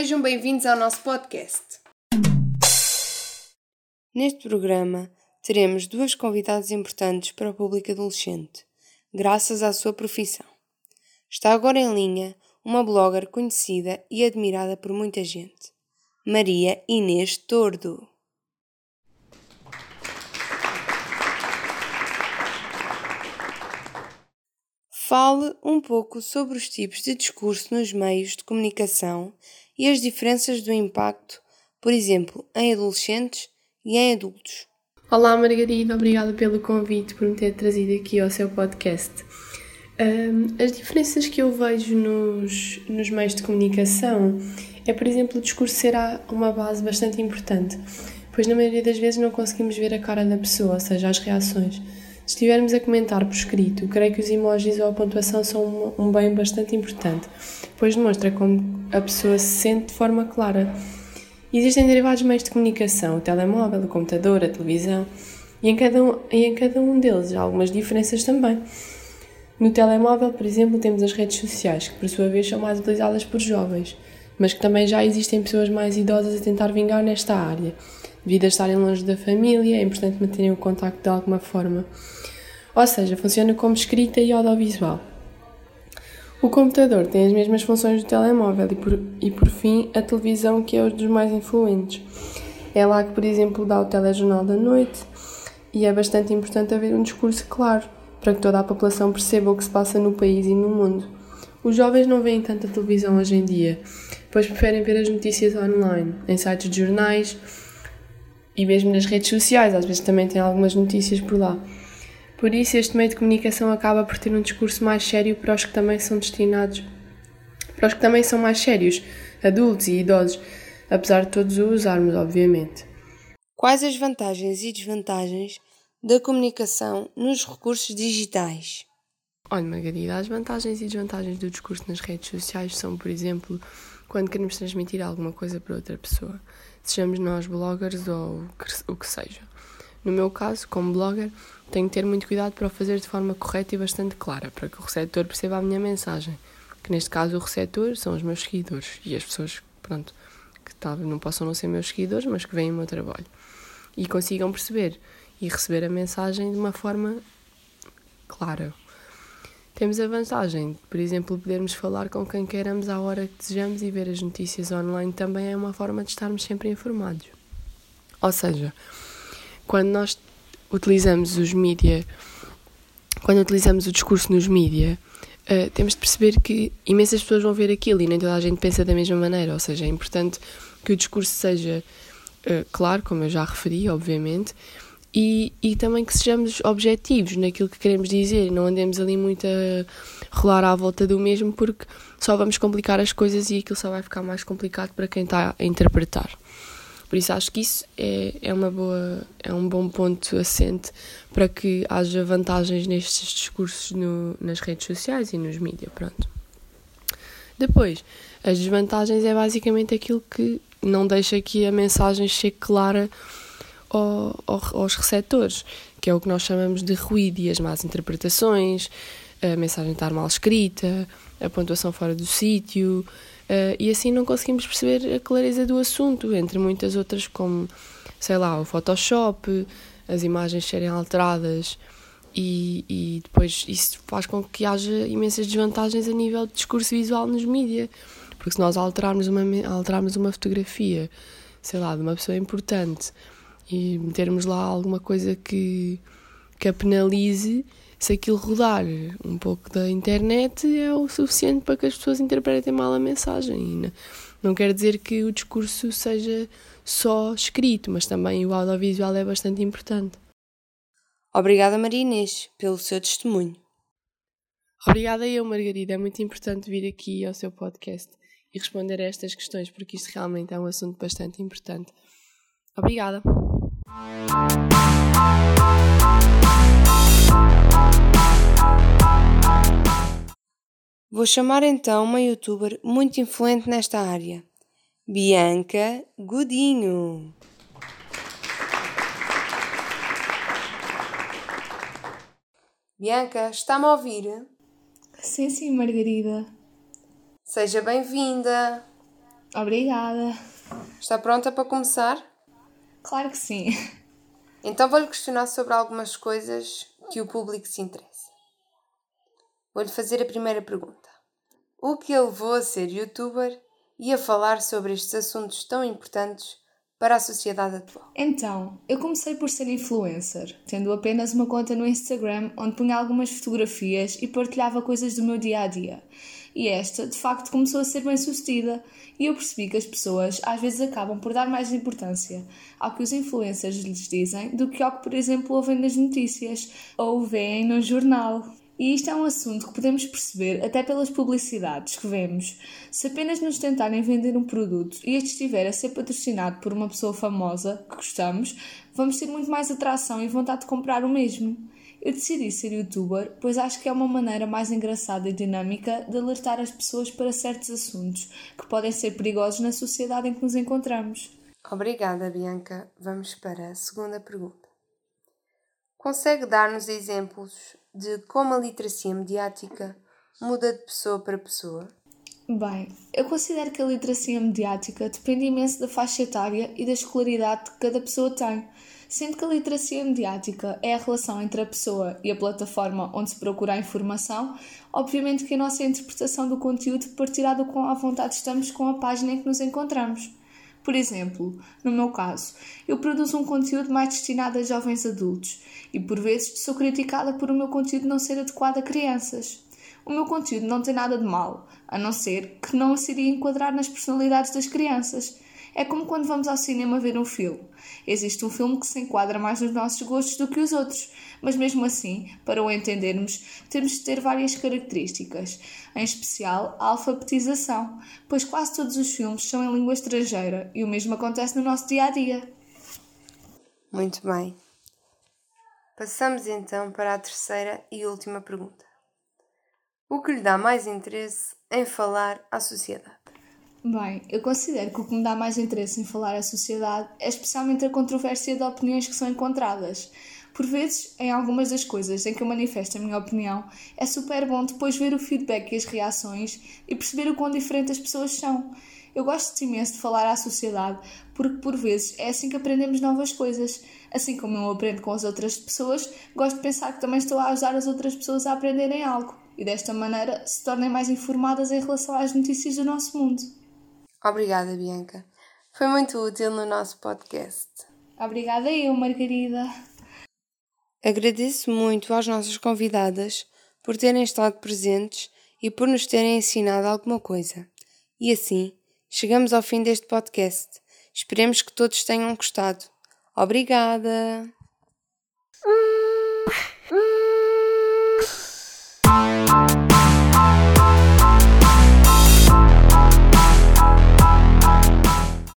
Sejam bem-vindos ao nosso podcast. Neste programa teremos duas convidadas importantes para o público adolescente, graças à sua profissão. Está agora em linha uma blogger conhecida e admirada por muita gente, Maria Inês Tordo. Fale um pouco sobre os tipos de discurso nos meios de comunicação e as diferenças do impacto, por exemplo, em adolescentes e em adultos. Olá Margarida, obrigada pelo convite, por me ter trazido aqui ao seu podcast. Um, as diferenças que eu vejo nos, nos meios de comunicação é, por exemplo, o discurso será uma base bastante importante, pois na maioria das vezes não conseguimos ver a cara da pessoa, ou seja, as reações. Se estivermos a comentar por escrito, creio que os emojis ou a pontuação são um bem bastante importante, pois demonstra como a pessoa se sente de forma clara. Existem derivados meios de comunicação, o telemóvel, o computador, a televisão, e em cada um, e em cada um deles há algumas diferenças também. No telemóvel, por exemplo, temos as redes sociais, que por sua vez são mais utilizadas por jovens, mas que também já existem pessoas mais idosas a tentar vingar nesta área. Devido a estarem longe da família, é importante manterem o contacto de alguma forma. Ou seja, funciona como escrita e audiovisual. O computador tem as mesmas funções do telemóvel e por, e, por fim, a televisão, que é um dos mais influentes. É lá que, por exemplo, dá o telejornal da noite e é bastante importante haver um discurso claro para que toda a população perceba o que se passa no país e no mundo. Os jovens não veem tanta televisão hoje em dia, pois preferem ver as notícias online, em sites de jornais e mesmo nas redes sociais, às vezes também tem algumas notícias por lá. Por isso, este meio de comunicação acaba por ter um discurso mais sério para os que também são destinados, para os que também são mais sérios, adultos e idosos, apesar de todos o usarmos, obviamente. Quais as vantagens e desvantagens da comunicação nos recursos digitais? Olha, Margarida, as vantagens e desvantagens do discurso nas redes sociais são, por exemplo, quando queremos transmitir alguma coisa para outra pessoa, sejamos nós bloggers ou o que seja. No meu caso, como blogger, tenho que ter muito cuidado para o fazer de forma correta e bastante clara, para que o receptor perceba a minha mensagem. Que neste caso o receptor são os meus seguidores e as pessoas, pronto, que talvez não possam não ser meus seguidores, mas que veem o meu trabalho. E consigam perceber e receber a mensagem de uma forma clara. Temos a vantagem por exemplo, podermos falar com quem queiramos à hora que desejamos e ver as notícias online também é uma forma de estarmos sempre informados. Ou seja, quando nós utilizamos os mídia, quando utilizamos o discurso nos mídia, uh, temos de perceber que imensas pessoas vão ver aquilo e nem toda a gente pensa da mesma maneira, ou seja, é importante que o discurso seja uh, claro, como eu já referi, obviamente, e, e também que sejamos objetivos naquilo que queremos dizer, não andemos ali muito a rolar à volta do mesmo, porque só vamos complicar as coisas e aquilo só vai ficar mais complicado para quem está a interpretar. Por isso acho que isso é, é, uma boa, é um bom ponto assente para que haja vantagens nestes discursos no, nas redes sociais e nos mídias, pronto. Depois, as desvantagens é basicamente aquilo que não deixa que a mensagem chegue clara ao, ao, aos receptores, que é o que nós chamamos de ruído e as más interpretações, a mensagem estar mal escrita, a pontuação fora do sítio, Uh, e assim não conseguimos perceber a clareza do assunto, entre muitas outras, como, sei lá, o Photoshop, as imagens serem alteradas, e, e depois isso faz com que haja imensas desvantagens a nível de discurso visual nos mídias. Porque se nós alterarmos uma, alterarmos uma fotografia, sei lá, de uma pessoa importante e metermos lá alguma coisa que, que a penalize, se aquilo rodar um pouco da internet é o suficiente para que as pessoas interpretem mal a mensagem. E não quer dizer que o discurso seja só escrito, mas também o audiovisual é bastante importante. Obrigada, Maria Inês, pelo seu testemunho. Obrigada eu, Margarida. É muito importante vir aqui ao seu podcast e responder a estas questões, porque isto realmente é um assunto bastante importante. Obrigada. Vou chamar então uma youtuber muito influente nesta área, Bianca Godinho. Bianca, está-me a ouvir? Sim, sim, Margarida. Seja bem-vinda. Obrigada. Está pronta para começar? Claro que sim. Então vou-lhe questionar sobre algumas coisas que o público se interessa. Vou-lhe fazer a primeira pergunta. O que a levou a ser youtuber e a falar sobre estes assuntos tão importantes para a sociedade atual? Então, eu comecei por ser influencer, tendo apenas uma conta no Instagram onde punha algumas fotografias e partilhava coisas do meu dia a dia. E esta, de facto, começou a ser bem sucedida, e eu percebi que as pessoas às vezes acabam por dar mais importância ao que os influencers lhes dizem do que ao que, por exemplo, ouvem nas notícias ou veem no jornal. E isto é um assunto que podemos perceber até pelas publicidades que vemos. Se apenas nos tentarem vender um produto e este estiver a ser patrocinado por uma pessoa famosa que gostamos, vamos ter muito mais atração e vontade de comprar o mesmo. Eu decidi ser youtuber, pois acho que é uma maneira mais engraçada e dinâmica de alertar as pessoas para certos assuntos que podem ser perigosos na sociedade em que nos encontramos. Obrigada, Bianca. Vamos para a segunda pergunta. Consegue dar-nos exemplos de como a literacia mediática muda de pessoa para pessoa? Bem, eu considero que a literacia mediática depende imenso da faixa etária e da escolaridade que cada pessoa tem, sendo que a literacia mediática é a relação entre a pessoa e a plataforma onde se procura a informação, obviamente que a nossa interpretação do conteúdo partirá do quão à vontade estamos com a página em que nos encontramos. Por exemplo, no meu caso, eu produzo um conteúdo mais destinado a jovens adultos e por vezes sou criticada por o meu conteúdo não ser adequado a crianças. O meu conteúdo não tem nada de mal, a não ser que não se iria enquadrar nas personalidades das crianças. É como quando vamos ao cinema ver um filme. Existe um filme que se enquadra mais nos nossos gostos do que os outros, mas mesmo assim, para o entendermos, temos de ter várias características, em especial a alfabetização, pois quase todos os filmes são em língua estrangeira e o mesmo acontece no nosso dia a dia. Muito bem. Passamos então para a terceira e última pergunta. O que lhe dá mais interesse em falar à sociedade? Bem, eu considero que o que me dá mais interesse em falar à sociedade é especialmente a controvérsia de opiniões que são encontradas. Por vezes, em algumas das coisas em que eu manifesto a minha opinião, é super bom depois ver o feedback e as reações e perceber o quão diferentes as pessoas são. Eu gosto imenso de falar à sociedade porque, por vezes, é assim que aprendemos novas coisas. Assim como eu aprendo com as outras pessoas, gosto de pensar que também estou a ajudar as outras pessoas a aprenderem algo e, desta maneira, se tornem mais informadas em relação às notícias do nosso mundo. Obrigada, Bianca. Foi muito útil no nosso podcast. Obrigada eu, Margarida. Agradeço muito às nossas convidadas por terem estado presentes e por nos terem ensinado alguma coisa. E assim, chegamos ao fim deste podcast. Esperemos que todos tenham gostado. Obrigada!